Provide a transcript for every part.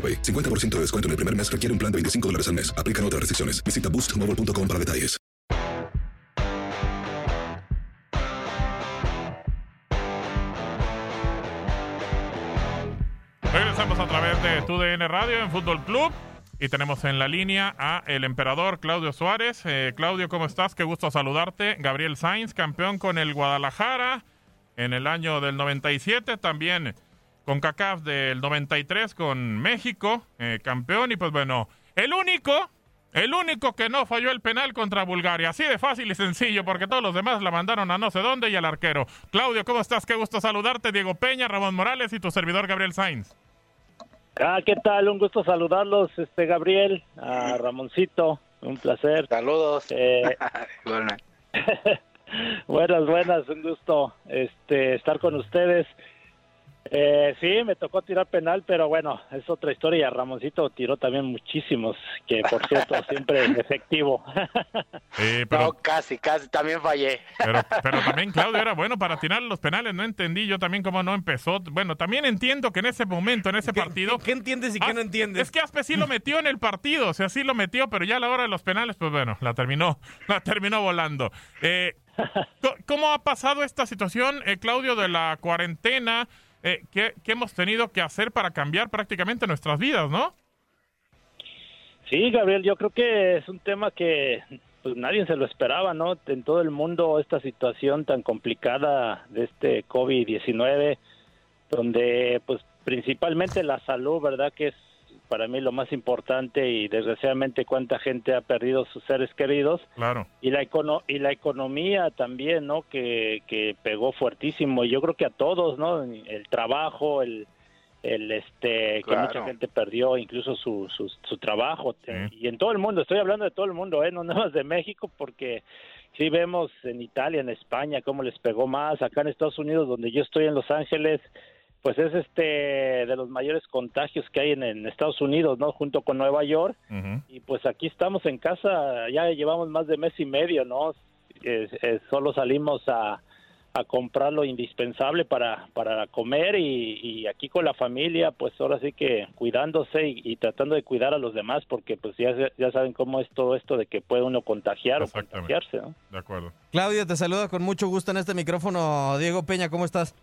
AroPay. 50% de descuento en el primer mes requiere un plan de 25 dólares al mes. Aplican otras restricciones. Visita boostmobile.com para detalles. Regresamos a través de TUDN Radio en Fútbol Club y tenemos en la línea a el emperador Claudio Suárez. Eh, Claudio, ¿cómo estás? Qué gusto saludarte. Gabriel Sainz, campeón con el Guadalajara en el año del 97, también con CACAF del 93 con México, eh, campeón y pues bueno, el único el único que no falló el penal contra Bulgaria. Así de fácil y sencillo, porque todos los demás la mandaron a no sé dónde y al arquero. Claudio, ¿cómo estás? Qué gusto saludarte. Diego Peña, Ramón Morales y tu servidor Gabriel Sainz. Ah, ¿qué tal? Un gusto saludarlos, este Gabriel, a Ramoncito, un placer. Saludos. Eh, buenas, buenas, un gusto este estar con ustedes. Eh, sí, me tocó tirar penal, pero bueno, es otra historia. Ramoncito tiró también muchísimos, que por cierto, siempre efectivo. Sí, pero, No, casi, casi, también fallé. pero, pero también Claudio era bueno para tirar los penales. No entendí yo también cómo no empezó. Bueno, también entiendo que en ese momento, en ese partido. ¿Qué, qué entiendes y qué As- no entiendes? Es que Aspe sí lo metió en el partido, o sea, sí lo metió, pero ya a la hora de los penales, pues bueno, la terminó, la terminó volando. Eh, co- ¿Cómo ha pasado esta situación, eh, Claudio, de la cuarentena? Eh, ¿qué, qué hemos tenido que hacer para cambiar prácticamente nuestras vidas, no? Sí, Gabriel, yo creo que es un tema que pues nadie se lo esperaba, ¿no? En todo el mundo esta situación tan complicada de este COVID-19, donde pues principalmente la salud, ¿verdad? Que es para mí lo más importante y desgraciadamente cuánta gente ha perdido sus seres queridos. Claro. y la econo y la economía también no que, que pegó fuertísimo. Y yo creo que a todos no el trabajo el el este que mucha gente perdió incluso su, su, su trabajo. Sí. y en todo el mundo estoy hablando de todo el mundo eh no nada más de México porque sí vemos en Italia en España cómo les pegó más. Acá en Estados Unidos donde yo estoy en Los Ángeles pues es este de los mayores contagios que hay en, en Estados Unidos no junto con Nueva York y pues aquí estamos en casa, ya llevamos más de mes y medio, ¿no? Eh, eh, solo salimos a, a comprar lo indispensable para, para comer y, y aquí con la familia, pues ahora sí que cuidándose y, y tratando de cuidar a los demás, porque pues ya, ya saben cómo es todo esto de que puede uno contagiar o contagiarse, ¿no? De acuerdo. Claudio, te saluda con mucho gusto en este micrófono. Diego Peña, ¿cómo estás?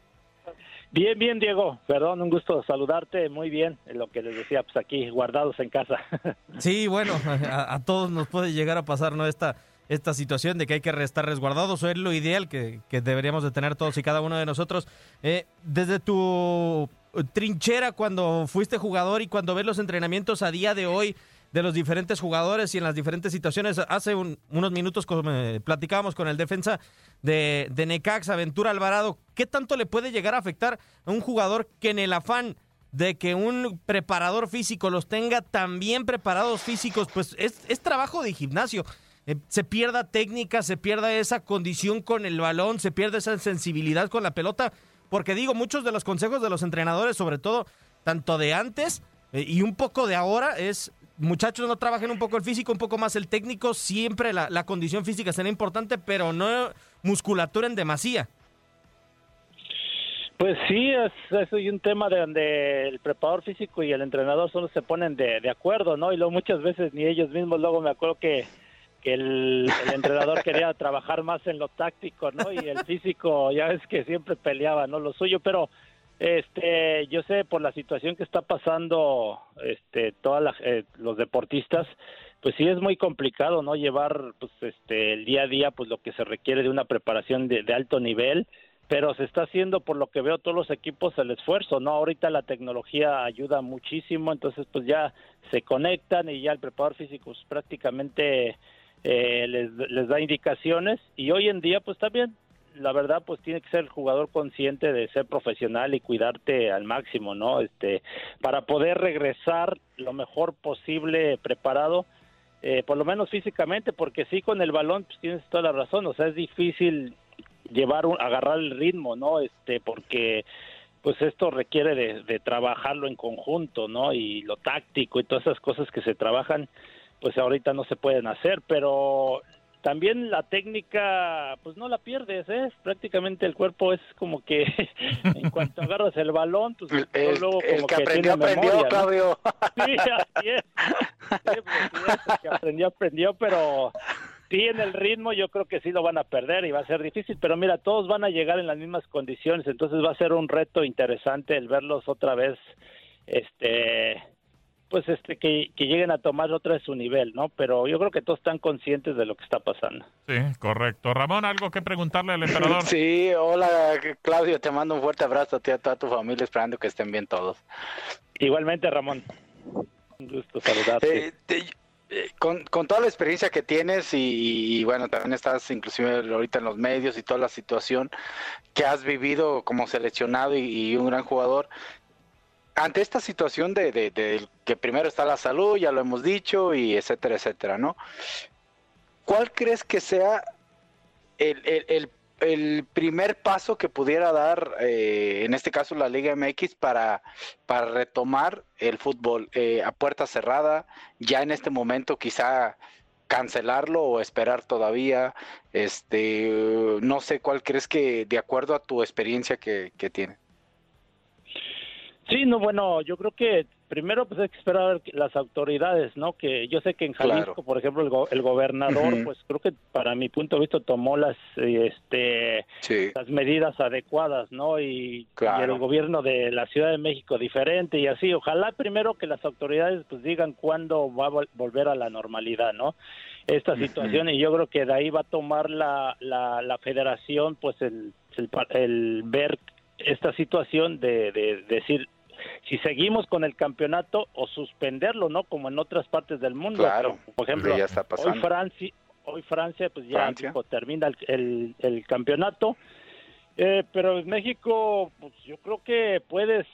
Bien, bien, Diego, perdón, un gusto saludarte, muy bien, lo que les decía, pues aquí guardados en casa. Sí, bueno, a, todos nos puede llegar a pasar, ¿no? Esta, esta situación de que hay que estar resguardados, es lo ideal que, que deberíamos de tener todos y cada uno de nosotros. Eh, desde tu trinchera cuando fuiste jugador y cuando ves los entrenamientos a día de hoy, de los diferentes jugadores y en las diferentes situaciones. Hace unos minutos eh, platicábamos con el defensa de, de Necax, Aventura Alvarado. ¿Qué tanto le puede llegar a afectar a un jugador que en el afán de que un preparador físico los tenga tan bien preparados físicos, pues es, es trabajo de gimnasio. Eh, se pierda técnica, se pierda esa condición con el balón, se pierde esa sensibilidad con la pelota, porque digo, muchos de los consejos de los entrenadores, sobre todo tanto de antes eh, y un poco de ahora, es muchachos no trabajen un poco el físico, un poco más el técnico, siempre la, la condición física será importante, pero no musculatura en demasía. Pues sí, es, es un tema de donde el preparador físico y el entrenador solo se ponen de, de acuerdo, ¿no? Y luego muchas veces ni ellos mismos, luego me acuerdo que, el, el entrenador quería trabajar más en lo táctico, ¿no? Y el físico, ya ves que siempre peleaba, ¿no? Lo suyo, pero este, yo sé por la situación que está pasando, este, todos eh, los deportistas, pues sí es muy complicado, ¿no? Llevar, pues, este, el día a día, pues, lo que se requiere de una preparación de, de alto nivel pero se está haciendo por lo que veo todos los equipos el esfuerzo, ¿no? Ahorita la tecnología ayuda muchísimo, entonces pues ya se conectan y ya el preparador físico pues, prácticamente eh, les, les da indicaciones y hoy en día pues también la verdad pues tiene que ser el jugador consciente de ser profesional y cuidarte al máximo, ¿no? Este para poder regresar lo mejor posible preparado eh, por lo menos físicamente, porque sí con el balón pues tienes toda la razón, o sea, es difícil llevar un, agarrar el ritmo, ¿no? Este, porque pues esto requiere de, de, trabajarlo en conjunto, ¿no? Y lo táctico y todas esas cosas que se trabajan, pues ahorita no se pueden hacer, pero también la técnica, pues no la pierdes, ¿eh? Prácticamente el cuerpo es como que en cuanto agarras el balón, pues el, luego el como que, que aprendió, tiene aprendió, memoria. Sí, así es. Sí, pues, el que aprendió, aprendió, pero sí en el ritmo yo creo que sí lo van a perder y va a ser difícil, pero mira, todos van a llegar en las mismas condiciones, entonces va a ser un reto interesante el verlos otra vez, este, pues este, que, que lleguen a tomar otra vez su nivel, ¿no? Pero yo creo que todos están conscientes de lo que está pasando. Sí, correcto. Ramón, ¿algo que preguntarle al emperador? Sí, hola Claudio, te mando un fuerte abrazo a ti y a toda tu familia, esperando que estén bien todos. Igualmente, Ramón. Un gusto saludarte. Eh, te, eh, con, con, toda la experiencia que tienes y, y, bueno, también estás inclusive ahorita en los medios y toda la situación que has vivido como seleccionado y, y un gran jugador, ante esta situación de, que primero está la salud, ya lo hemos dicho, y etcétera, etcétera, ¿no? ¿Cuál crees que sea el, el, el, primer paso que pudiera dar, eh, en este caso la Liga MX, para, para retomar el fútbol eh, a puerta cerrada, ya en este momento quizá cancelarlo o esperar todavía, este, no sé cuál crees que, de acuerdo a tu experiencia que, que tiene. Sí, no, bueno, yo creo que primero pues hay que esperar las autoridades, ¿no? Que yo sé que en Jalisco, claro. por ejemplo, el, go el gobernador, uh -huh. pues creo que para mi punto de vista tomó las este sí. las medidas adecuadas, ¿no? Y, claro. y, el gobierno de la Ciudad de México diferente y así. Ojalá primero que las autoridades pues digan cuándo va a vol volver a la normalidad, ¿no? Esta situación uh -huh. y yo creo que de ahí va a tomar la la, la Federación pues el, el, el ver esta situación de, de, de decir si seguimos con el campeonato o suspenderlo, ¿no? Como en otras partes del mundo. Claro. Por ejemplo, ya está hoy Francia, hoy Francia, pues ya Francia. Termina el, el, el campeonato. Eh, pero en México, pues yo creo que puedes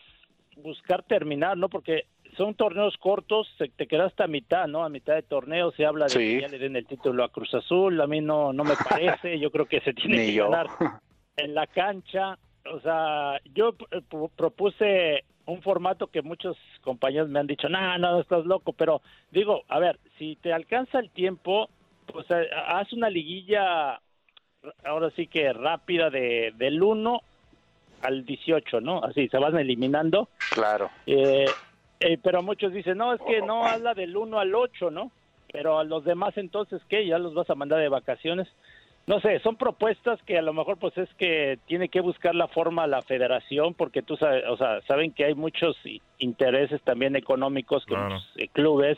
buscar terminar, ¿no? Porque son torneos cortos, te quedas hasta mitad, ¿no? A mitad de torneo se habla de sí. que ya le den el título a Cruz Azul, a mí no, no me parece, yo creo que se tiene que ganar en la cancha. O sea, yo propuse un formato que muchos compañeros me han dicho, no, no, estás loco, pero digo, a ver, si te alcanza el tiempo, pues eh, haz una liguilla, ahora sí que rápida, de del 1 al 18, ¿no? Así, se van eliminando. Claro. Eh, eh, pero muchos dicen, no, es que no, habla del 1 al 8, ¿no? Pero a los demás entonces, ¿qué? ¿Ya los vas a mandar de vacaciones? No sé, son propuestas que a lo mejor pues es que tiene que buscar la forma la federación porque tú sabes, o sea, saben que hay muchos intereses también económicos con claro. los eh, clubes,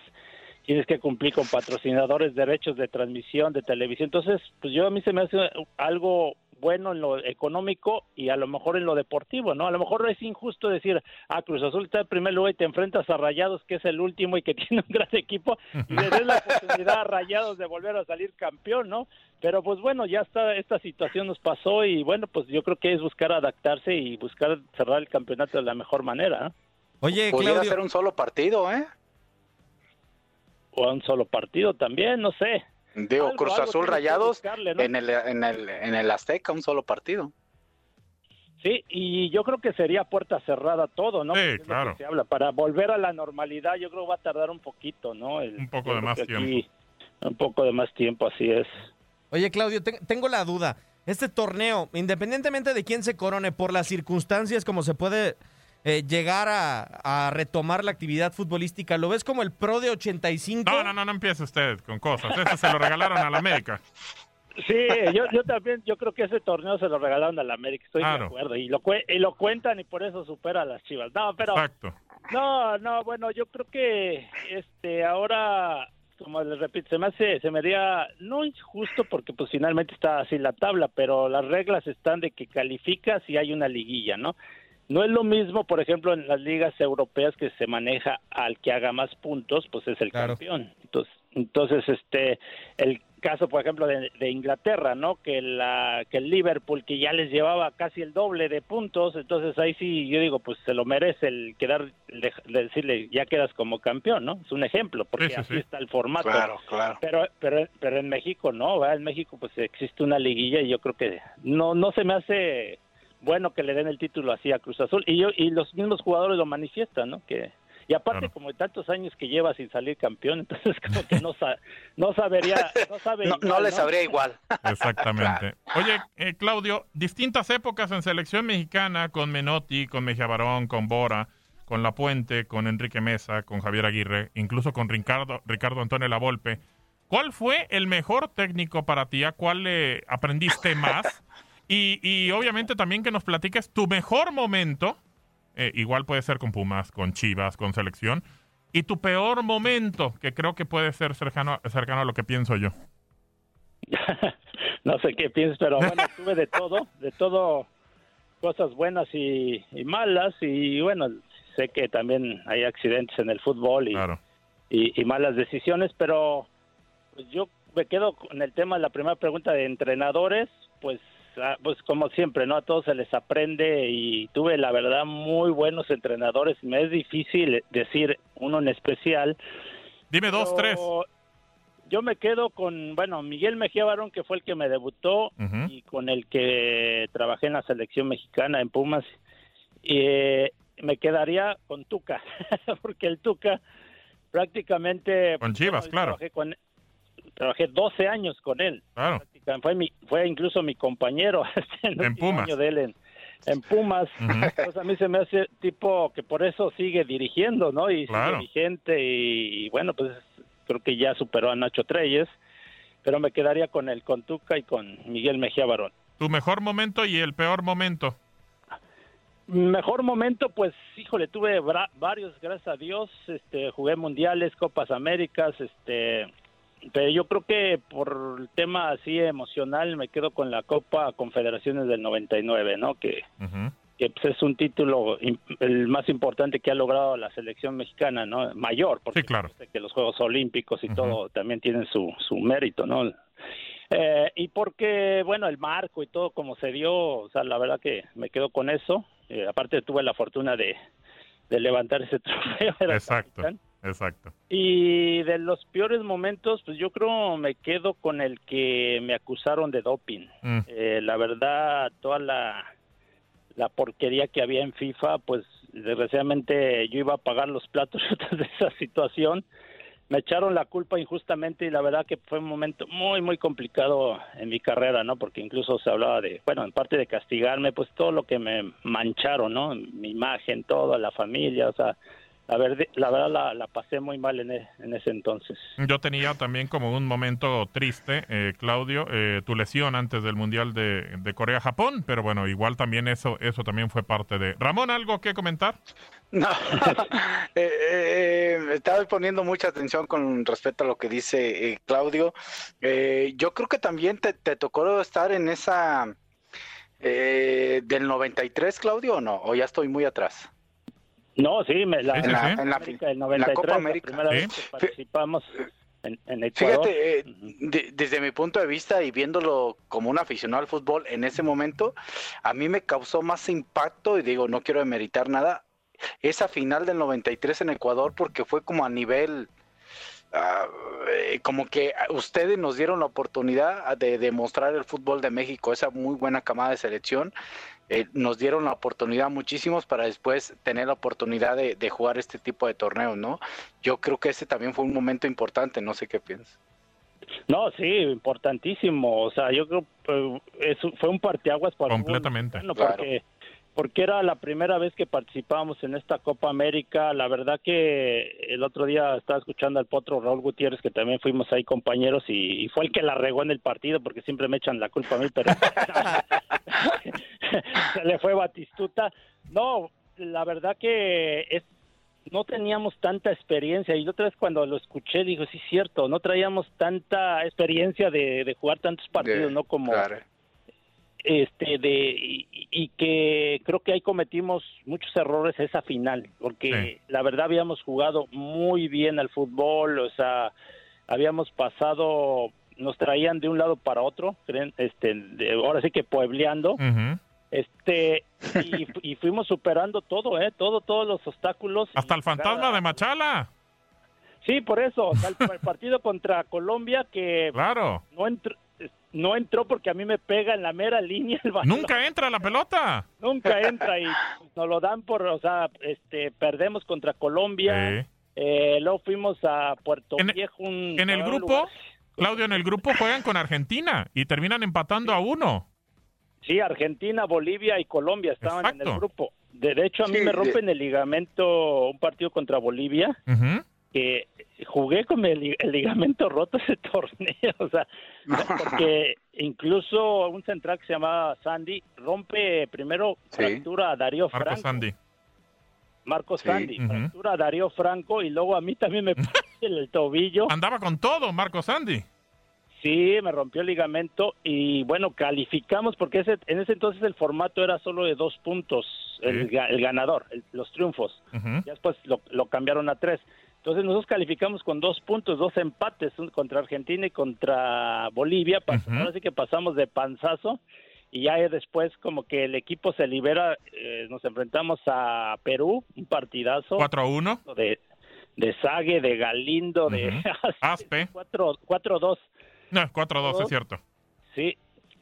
tienes que cumplir con patrocinadores, derechos de transmisión de televisión, entonces pues yo a mí se me hace algo bueno en lo económico y a lo mejor en lo deportivo, ¿no? A lo mejor es injusto decir, ah, Cruz Azul está en primer lugar y te enfrentas a Rayados, que es el último y que tiene un gran equipo, y le des la oportunidad a Rayados de volver a salir campeón, ¿no? Pero pues bueno, ya está, esta situación nos pasó y bueno, pues yo creo que es buscar adaptarse y buscar cerrar el campeonato de la mejor manera. ¿eh? Oye, Pudiera Claudio, ser un solo partido, ¿eh? O a un solo partido también, no sé. Digo, Algo- Cruz algo Azul Rayados buscarle, ¿no? en, el, en, el, en el Azteca, un solo partido. Sí, y yo creo que sería puerta cerrada todo, ¿no? Sí, claro. se habla. Para volver a la normalidad, yo creo que va a tardar un poquito, ¿no? El- Un poco de más aquí tiempo. Un poco de más tiempo, así es. oye, Claudio, te- tengo la duda. Este torneo, independientemente de quién se corone, por las circunstancias como se puede eh, llegar a, a retomar la actividad futbolística, ¿lo ves como el Pro de 85? No, no, no, no empiece usted con cosas. Ese se lo regalaron a la América. Sí, yo, yo también, yo creo que ese torneo se lo regalaron a la América, estoy Claro. de acuerdo. Y lo, cue- y lo cuentan y por eso supera a las chivas. No, pero Exacto. No, no, bueno, yo creo que este ahora, como les repito, se me hace, se me haría no injusto porque pues finalmente está así la tabla, pero las reglas están de que calificas y hay una liguilla, ¿no? No es lo mismo, por ejemplo, en las ligas europeas que se maneja al que haga más puntos, pues es el Claro. campeón. Entonces, entonces este el caso, por ejemplo, de, de Inglaterra, ¿no? Que la que el Liverpool que ya les llevaba casi el doble de puntos, entonces ahí sí yo digo, pues se lo merece el quedar de, de decirle ya quedas como campeón, ¿no? Es un ejemplo, porque Sí, sí, así sí. está el formato. Claro, claro. Pero, pero, pero en México no, ¿verdad? En México pues existe una liguilla y yo creo que no, no se me hace bueno que le den el título así a Cruz Azul y yo y los mismos jugadores lo manifiestan, ¿no? Que y aparte Claro. como de tantos años que lleva sin salir campeón, entonces como que no sa- no sabería, no sabe No, igual, no le sabría igual. Exactamente. Oye, eh, Claudio, distintas épocas en selección mexicana con Menotti, con Mejía Barón, con Bora, con La Puente, con Enrique Mesa, con Javier Aguirre, incluso con Ricardo, Ricardo Antonio Lavolpe. ¿Cuál fue el mejor técnico para ti? ¿A cuál le aprendiste más? Y, y obviamente también que nos platiques tu mejor momento, eh, igual puede ser con Pumas, con Chivas, con selección, y tu peor momento, que creo que puede ser cercano, cercano a lo que pienso yo. no sé qué piensas, pero bueno, tuve de todo, de todo, cosas buenas y, y malas, y bueno, sé que también hay accidentes en el fútbol y, Claro. y, y malas decisiones, pero pues yo me quedo con el tema de la primera pregunta de entrenadores, pues, pues como siempre, ¿no? A todos se les aprende y tuve, la verdad, muy buenos entrenadores. Me es difícil decir uno en especial. Dime dos, pero tres. Yo me quedo con, bueno, Miguel Mejía Barón, que fue el que me debutó y con el que trabajé en la selección mexicana en Pumas. Y eh, me quedaría con Tuca, porque el Tuca prácticamente... Con Chivas, claro. Trabajé, con, trabajé 12 años con él. Claro. Fue, mi, fue incluso mi compañero el En último Pumas. año de él en, en Pumas. Ujú. Pues a mí se me hace tipo que por eso sigue dirigiendo, ¿no? Y Claro. sigue vigente y, bueno, pues creo que ya superó a Nacho Treyes, pero me quedaría con el con Tuca y con Miguel Mejía Barón. Tu mejor momento y el peor momento. Mejor momento, pues, híjole, tuve varios, gracias a Dios, este, jugué mundiales, Copas Américas, este, pero yo creo que por el tema así emocional me quedo con la Copa Confederaciones del 99, ¿no? Que, Ujú. que pues, es un título el más importante que ha logrado la selección mexicana, ¿no? Mayor, porque Sí, claro. que los Juegos Olímpicos y todo también tienen su, su mérito, ¿no? Eh, y porque, bueno, el marco y todo como se dio, o sea, la verdad que me quedo con eso. Eh, aparte tuve la fortuna de, de levantar ese trofeo. Exacto. capitán. Exacto. Y de los peores momentos, pues yo creo me quedo con el que me acusaron de doping. Mm. Eh, la verdad, toda la, la porquería que había en FIFA, pues desgraciadamente yo iba a pagar los platos de esa situación. Me echaron la culpa injustamente y la verdad que fue un momento muy, muy complicado en mi carrera, ¿no? Porque incluso se hablaba de, bueno, en parte de castigarme, pues todo lo que me mancharon, ¿no? Mi imagen, todo, la familia, o sea, la, verdad la, la pasé muy mal en, e- en ese entonces. Yo tenía también como un momento triste, eh, Claudio, eh, tu lesión antes del Mundial de, de Corea-Japón, pero bueno, igual también eso, eso también fue parte de... Ramón, ¿algo que comentar? No, eh, eh, estaba poniendo mucha atención con respecto a lo que dice eh, Claudio. Eh, yo creo que también te, te tocó estar en esa Eh, ¿Del 93, Claudio, o no? ¿O ya estoy muy atrás? No, sí, me, la, Sí, sí, En la, sí. en la- América del la 93, Copa la América. primera Sí. vez que participamos en, en Ecuador. Fíjate, eh, de- desde mi punto de vista y viéndolo como un aficionado al fútbol en ese momento, a mí me causó más impacto, y digo, no quiero demeritar nada, esa final del 93 en Ecuador, porque fue como a nivel, eh, como que ustedes nos dieron la oportunidad de demostrar el fútbol de México, esa muy buena camada de selección. Eh, nos dieron la oportunidad muchísimos para después tener la oportunidad de, de jugar este tipo de torneos, ¿no? Yo creo que ese también fue un momento importante, no sé qué piensas. No, sí, importantísimo. O sea, yo creo que eso fue un parteaguas para Completamente. mexicano, Claro. Porque era la primera vez que participábamos en esta Copa América. La verdad que el otro día estaba escuchando al potro Raúl Gutiérrez, que también fuimos ahí compañeros, y, y fue el que la regó en el partido, porque siempre me echan la culpa a mí, pero se le fue Batistuta. No, la verdad que es no teníamos tanta experiencia y la otra vez cuando lo escuché digo sí es cierto no traíamos tanta experiencia de, de jugar tantos partidos no como claro. Este de y, y que creo que ahí cometimos muchos errores esa final porque la verdad habíamos jugado muy bien al fútbol o sea habíamos pasado nos traían de un lado para otro este de- ahora sí que puebleando. Este y, fu- y fuimos superando todo eh todo todos los obstáculos Hasta el fantasma de Machala. Sí, por eso, o sea, el, el partido contra Colombia que Claro. no entró, no entró porque a mí me pega en la mera línea el balón. Nunca entra la pelota. Nunca entra y nos lo dan por, o sea, este, perdemos contra Colombia, Sí. eh, luego fuimos a Puerto En- Viejo. un- En el grupo, lugar- Claudio, en el grupo juegan con Argentina y terminan empatando a uno. Sí, Argentina, Bolivia y Colombia estaban en el grupo. De, de hecho, a mí Sí, me de- rompen el ligamento, un partido contra Bolivia, que jugué con el, li- el ligamento roto ese torneo, o sea, porque incluso un central que se llamaba Sandy rompe primero Sí. fractura a Darío Marco Franco, Sandy. Marco Sí. Sandy, Ujú. fractura a Darío Franco y luego a mí también me el tobillo, Andaba con todo, Marco Sandy. sí, me rompió el ligamento y bueno, calificamos porque ese, en ese entonces el formato era solo de dos puntos, el, Sí. ga- el ganador, el- los triunfos. Ujú. ya después lo, lo cambiaron a tres. Entonces nosotros calificamos con dos puntos, dos empates contra Argentina y contra Bolivia. Ujú. Ahora sí que pasamos de panzazo y ya después como que el equipo se libera, eh, nos enfrentamos a Perú, un partidazo 4 a 1. de, de Sague, de Galindo, de Ujú. Aspe. 4-2, No, 4 a 2, es cierto. sí.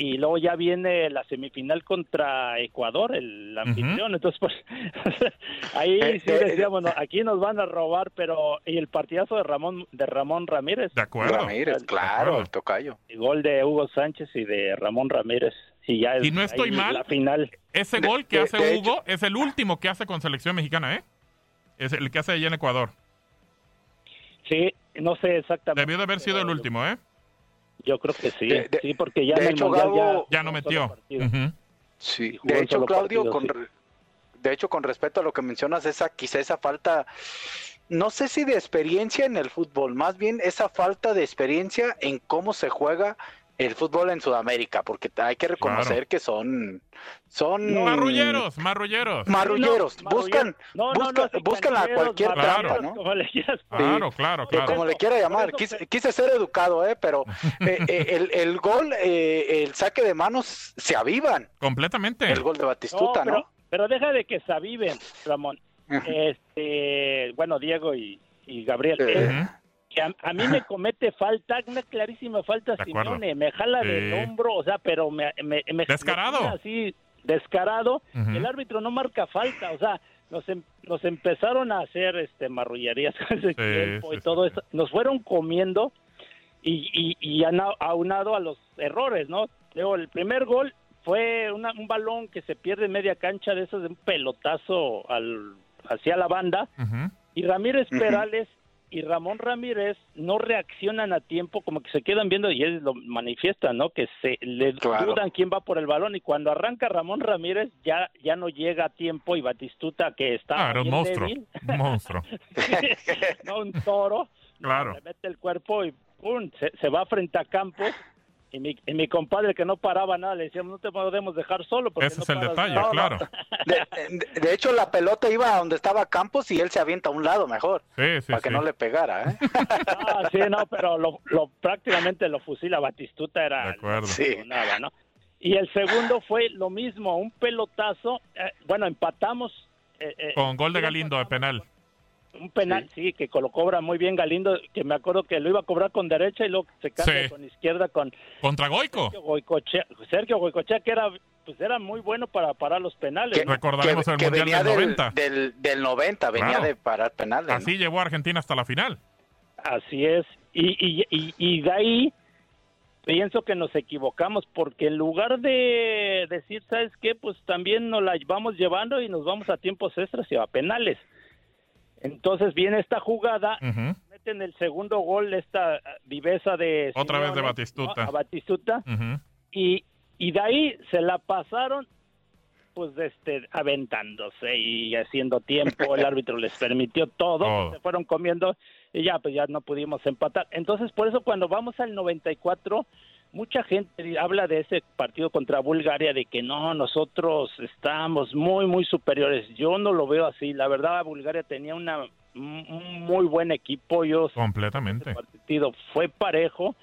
Y luego ya viene la semifinal contra Ecuador, el anfitrión. Entonces, pues, ahí Eh, sí eh, decíamos, no, aquí nos van a robar, pero y el partidazo de Ramón de Ramón Ramírez, De acuerdo. Ramírez, claro, acuerdo. el tocayo. y gol de Hugo Sánchez y de Ramón Ramírez. Y ya es Y no estoy mal. La final. Ese De- gol que de- hace de Hugo es el último que hace con selección mexicana, ¿eh? Es el que hace allá en Ecuador. Sí, no sé exactamente. Debió de haber sido el último, ¿eh? Yo creo que sí. De- de- sí, porque ya de en el hecho, Gabo- Ya no metió. Sí, de hecho, Claudio, partido, con, sí. de hecho, con respecto a lo que mencionas, esa quizá esa falta, no sé si de experiencia en el fútbol, más bien esa falta de experiencia en cómo se juega el fútbol en Sudamérica, porque hay que reconocer Claro. que son, son Marrulleros, marrulleros. marrulleros, No, buscan, no, buscan, no, buscan a cualquier Claro. trampa, ¿no? como le quieras Claro, claro, Que claro. como le quiera llamar, quise, quise ser educado, ¿eh? pero eh, eh, el, el gol, eh, el saque de manos se avivan, Completamente. el gol de Batistuta, pero, ¿no? pero deja de que se aviven, Ramón. Este, bueno, Diego y, y Gabriel. Eh. Que a, a mí me comete falta, una clarísima falta, De acuerdo. Simeone. Me jala Sí. del hombro, o sea, pero me. me, me- Descarado. me tira así, descarado. El árbitro no marca falta, o sea. Nos, em- nos empezaron a hacer este marrullerías con ese tiempo sí, y todo sí. eso. Nos fueron comiendo y, y, y ana- aunado a los errores, ¿no? Luego, el primer gol fue una- un balón que se pierde en media cancha de esos de un pelotazo al, hacia la banda y Ramírez. Perales y Ramón Ramírez no reaccionan a tiempo, como que se quedan viendo y él lo manifiesta, ¿no? Que se le Claro. dudan quién va por el balón y cuando arranca Ramón Ramírez ya ya no llega a tiempo y Batistuta que está era un monstruo. débil, Un monstruo. no un toro, Claro. le mete el cuerpo y ¡pum! Se, se va frente a Campos Y mi, y mi compadre que no paraba nada, le decíamos, no te podemos dejar solo. Porque Ese no es el detalle, nada". claro. De, de- de hecho, la pelota iba a donde estaba Campos y él se avienta a un lado mejor. Sí, sí, para que no le pegara, ¿eh? Ah, sí, no, pero lo, lo- prácticamente lo fusila Batistuta era De acuerdo. Sí. nada, ¿no? Y el segundo fue lo mismo, un pelotazo. eh, bueno, empatamos. eh, eh, Con gol de Galindo de penal. Un penal, sí. que lo cobra muy bien Galindo, que me acuerdo que lo iba a cobrar con derecha y luego se cambia Sí. con izquierda con Contra Goico. Sergio Goicochea, Sergio Goicochea, que era, pues era muy bueno para parar los penales. Que- ¿no? Recordaremos el Mundial venía del del 90. Del, del 90, venía Claro. de parar penales. ¿no? Así llevó a Argentina hasta la final. Así es. Y, y, y, y de ahí pienso que nos equivocamos porque en lugar de decir, ¿sabes qué? Pues también nos la vamos llevando y nos vamos a tiempos extras y a penales. Entonces viene esta jugada, meten el segundo gol, esta viveza de... Otra vez de Batistuta. ¿no? A Batistuta. Y, y de ahí se la pasaron pues este aventándose y haciendo tiempo el árbitro les permitió todo, Todo. se fueron comiendo y ya pues ya no pudimos empatar entonces por eso cuando vamos al 94 mucha gente habla de ese partido contra Bulgaria de que no nosotros estamos muy muy superiores yo no lo veo así la verdad Bulgaria tenía una un muy buen equipo yo Completamente. el partido fue parejo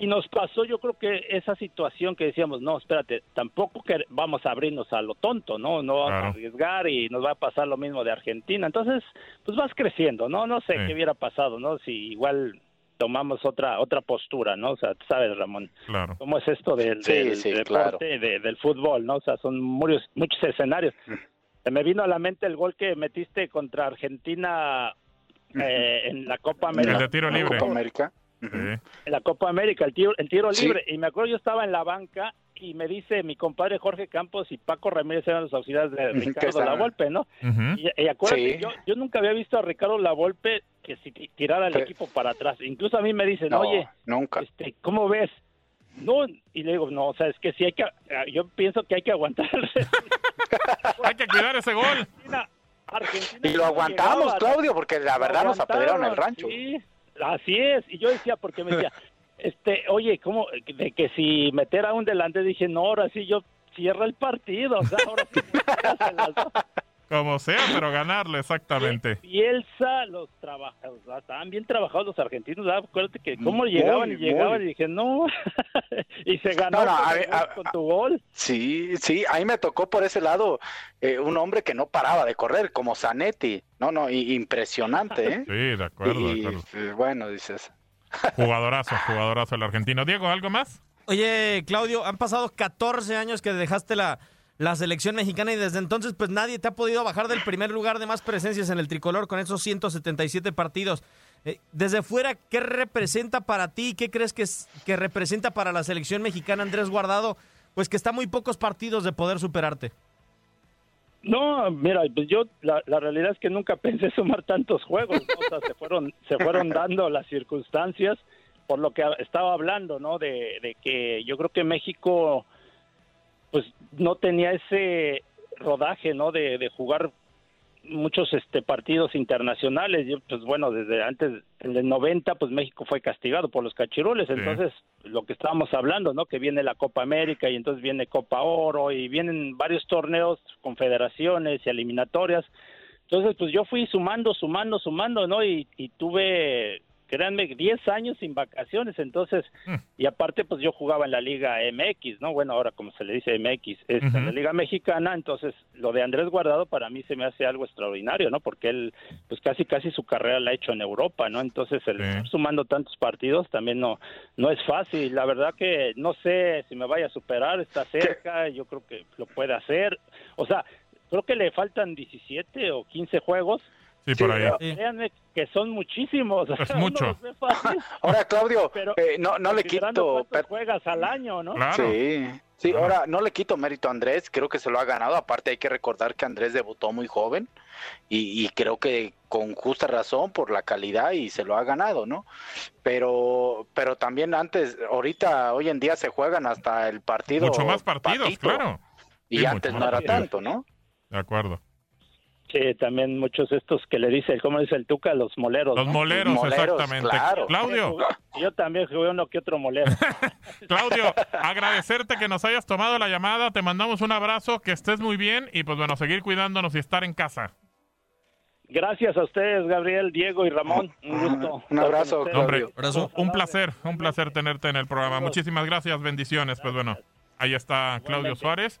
y nos pasó, yo creo que esa situación que decíamos, no, espérate, tampoco que vamos a abrirnos a lo tonto, ¿no? No vamos Claro. a arriesgar y nos va a pasar lo mismo de Argentina. Entonces, pues vas creciendo, ¿no? No sé Sí. qué hubiera pasado, ¿no? Si igual tomamos otra otra postura, ¿no? O sea, tú sabes, Ramón, Claro. cómo es esto del, Sí, del sí, deporte, de- del fútbol, ¿no? O sea, son muchos, muchos escenarios. Se me vino a la mente el gol que metiste contra Argentina eh, en la Copa El América. de tiro La. Copa América. Sí. en la Copa América, el tiro, el tiro Sí. libre. Y me acuerdo, yo estaba en la banca y me dice mi compadre Jorge Campos y Paco Ramírez eran los auxiliares de Ricardo. Lavolpe, ¿no? Y, y acuérdate, Sí. yo, yo nunca había visto a Ricardo Lavolpe que si ti- tirara el Pe- equipo para atrás. Incluso a mí me dicen, No, oye, nunca. este, ¿cómo ves? No, y le digo, no, o sea, es que sí hay que, yo pienso que hay que aguantar. Hay que cuidar ese gol. Argentina, Argentina Y lo aguantamos, llegaba, Claudio, porque la verdad nos apedrearon el rancho. Sí, así es. Y yo decía, porque me decía, este, oye, ¿cómo? De que si meter a un delante, dije, no, ahora sí yo cierro el partido. O sea, ahora sí se las doy. Como sea, pero ganarle, exactamente. Bielsa, los trabajadores, estaban bien trabajados los argentinos, ¿verdad? acuérdate que cómo Muy, llegaban y muy. llegaban y dije, no, y se ganó No, no, con, a el ver, gol, a- con tu gol. Sí, sí, ahí me tocó por ese lado eh, un hombre que no paraba de correr, como Zanetti. No, no, i- impresionante, ¿eh? Sí, de acuerdo, de y, acuerdo. eh, bueno, dices. Jugadorazo, jugadorazo el argentino. Diego, ¿algo más? Oye, Claudio, han pasado 14 años que dejaste la, la selección mexicana y desde entonces pues nadie te ha podido bajar del primer lugar de más presencias en el tricolor con esos 177 partidos. Eh, desde fuera, ¿qué representa para ti? ¿Qué crees que, es- que representa para la selección mexicana Andrés Guardado? Pues que está muy pocos partidos de poder superarte. No, mira, pues yo la, la realidad es que nunca pensé sumar tantos juegos, ¿no? o sea, se fueron se fueron dando las circunstancias por lo que estaba hablando, ¿no? De, que yo creo que México pues no tenía ese rodaje, ¿no? De jugar muchos este partidos internacionales. Yo, pues bueno, desde antes del 90 pues México fue castigado por los cachirules, entonces lo que estábamos hablando, ¿no? Que viene la Copa América y entonces viene Copa Oro y vienen varios torneos, confederaciones y eliminatorias. Entonces, pues yo fui sumando, sumando, sumando, ¿no? Y, y tuve, créanme, 10 años sin vacaciones, entonces, Mm. y aparte, pues yo jugaba en la Liga MX, ¿no? Bueno, ahora como se le dice MX, es en la. Liga Mexicana, entonces lo de Andrés Guardado para mí se me hace algo extraordinario, ¿no? Porque él, pues casi, casi su carrera la ha hecho en Europa, ¿no? Entonces, el Sí. sumando tantos partidos también no, no es fácil. La verdad que no sé si me vaya a superar, está cerca, yo creo que lo puede hacer. O sea, creo que le faltan 17 o 15 juegos. Sí, por ahí. Pero que son muchísimos. Es mucho. Ahora, Claudio, pero eh, no, no le quito. juegas al año, ¿no? Claro. Sí, sí, Claro. ahora no le quito mérito a Andrés, creo que se lo ha ganado. Aparte, hay que recordar que Andrés debutó muy joven y, y creo que con justa razón por la calidad y se lo ha ganado, ¿no? Pero, pero también antes, ahorita, hoy en día se juegan hasta el partido. Mucho más partidos, patito, claro. Y Sí, antes no era partidos. tanto, ¿no? De acuerdo. Sí, también muchos estos que le dice, ¿cómo dice el Tuca? Los moleros. Los moleros, exactamente. Claudio. Yo también jugué uno que otro molero. Claudio, agradecerte que nos hayas tomado la llamada, te mandamos un abrazo, que estés muy bien y pues bueno, seguir cuidándonos y estar en casa. Gracias a ustedes, Gabriel, Diego y Ramón. Un gusto. Un abrazo. Hombre, un placer, un placer tenerte en el programa. Muchísimas gracias, bendiciones. Pues bueno, ahí está Claudio Suárez.